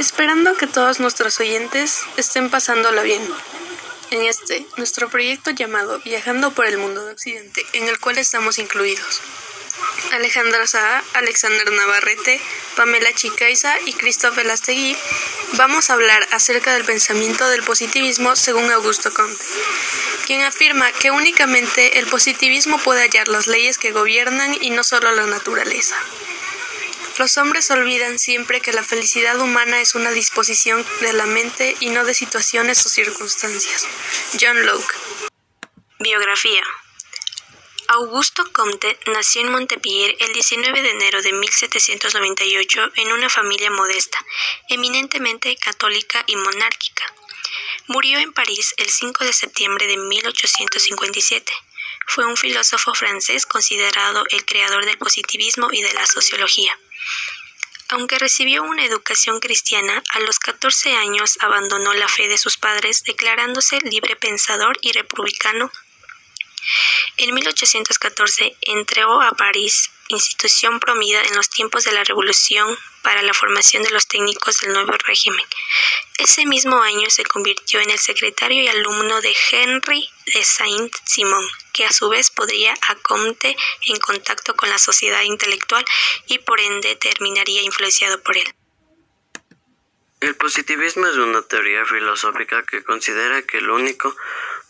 esperando que todos nuestros oyentes estén pasándola bien. En este, nuestro proyecto llamado Viajando por el Mundo de Occidente, en el cual estamos incluidos. Alejandra Saa, Alexander Navarrete, Pamela Chicaiza y Christophe Lastegui, vamos a hablar acerca del pensamiento del positivismo según Augusto Comte, quien afirma que únicamente el positivismo puede hallar las leyes que gobiernan y no solo la naturaleza. Los hombres olvidan siempre que la felicidad humana es una disposición de la mente y no de situaciones o circunstancias. John Locke. Biografía. Augusto Comte nació en Montpellier el 19 de enero de 1798 en una familia modesta, eminentemente católica y monárquica. Murió en París el 5 de septiembre de 1857. Fue un filósofo francés considerado el creador del positivismo y de la sociología. Aunque recibió una educación cristiana, a los 14 años abandonó la fe de sus padres, declarándose libre pensador y republicano en 1814 entró a París, institución promida en los tiempos de la Revolución para la formación de los técnicos del nuevo régimen. Ese mismo año se convirtió en el secretario y alumno de Henry de Saint-Simon, que a su vez podría a Comte en contacto con la sociedad intelectual y por ende terminaría influenciado por él. El positivismo es una teoría filosófica que considera que el único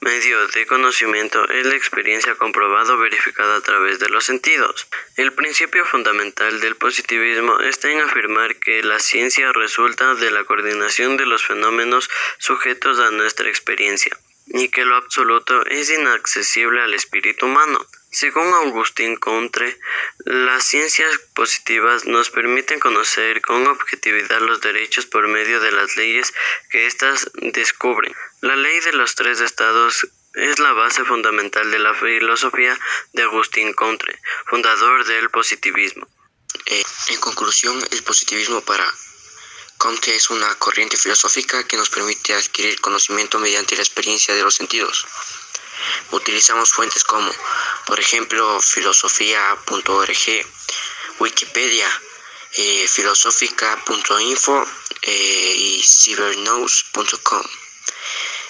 medio de conocimiento es la experiencia comprobada o verificada a través de los sentidos. El principio fundamental del positivismo está en afirmar que la ciencia resulta de la coordinación de los fenómenos sujetos a nuestra experiencia y que lo absoluto es inaccesible al espíritu humano. Según Agustín Contre, las ciencias positivas nos permiten conocer con objetividad los derechos por medio de las leyes que éstas descubren. La ley de los tres estados es la base fundamental de la filosofía de Agustín Contre, fundador del positivismo. Eh, en conclusión, el positivismo para Comte es una corriente filosófica que nos permite adquirir conocimiento mediante la experiencia de los sentidos. Utilizamos fuentes como, por ejemplo, filosofía.org, Wikipedia, eh, filosófica.info eh, y cybernews.com.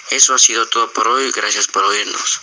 Eso ha sido todo por hoy, gracias por oírnos.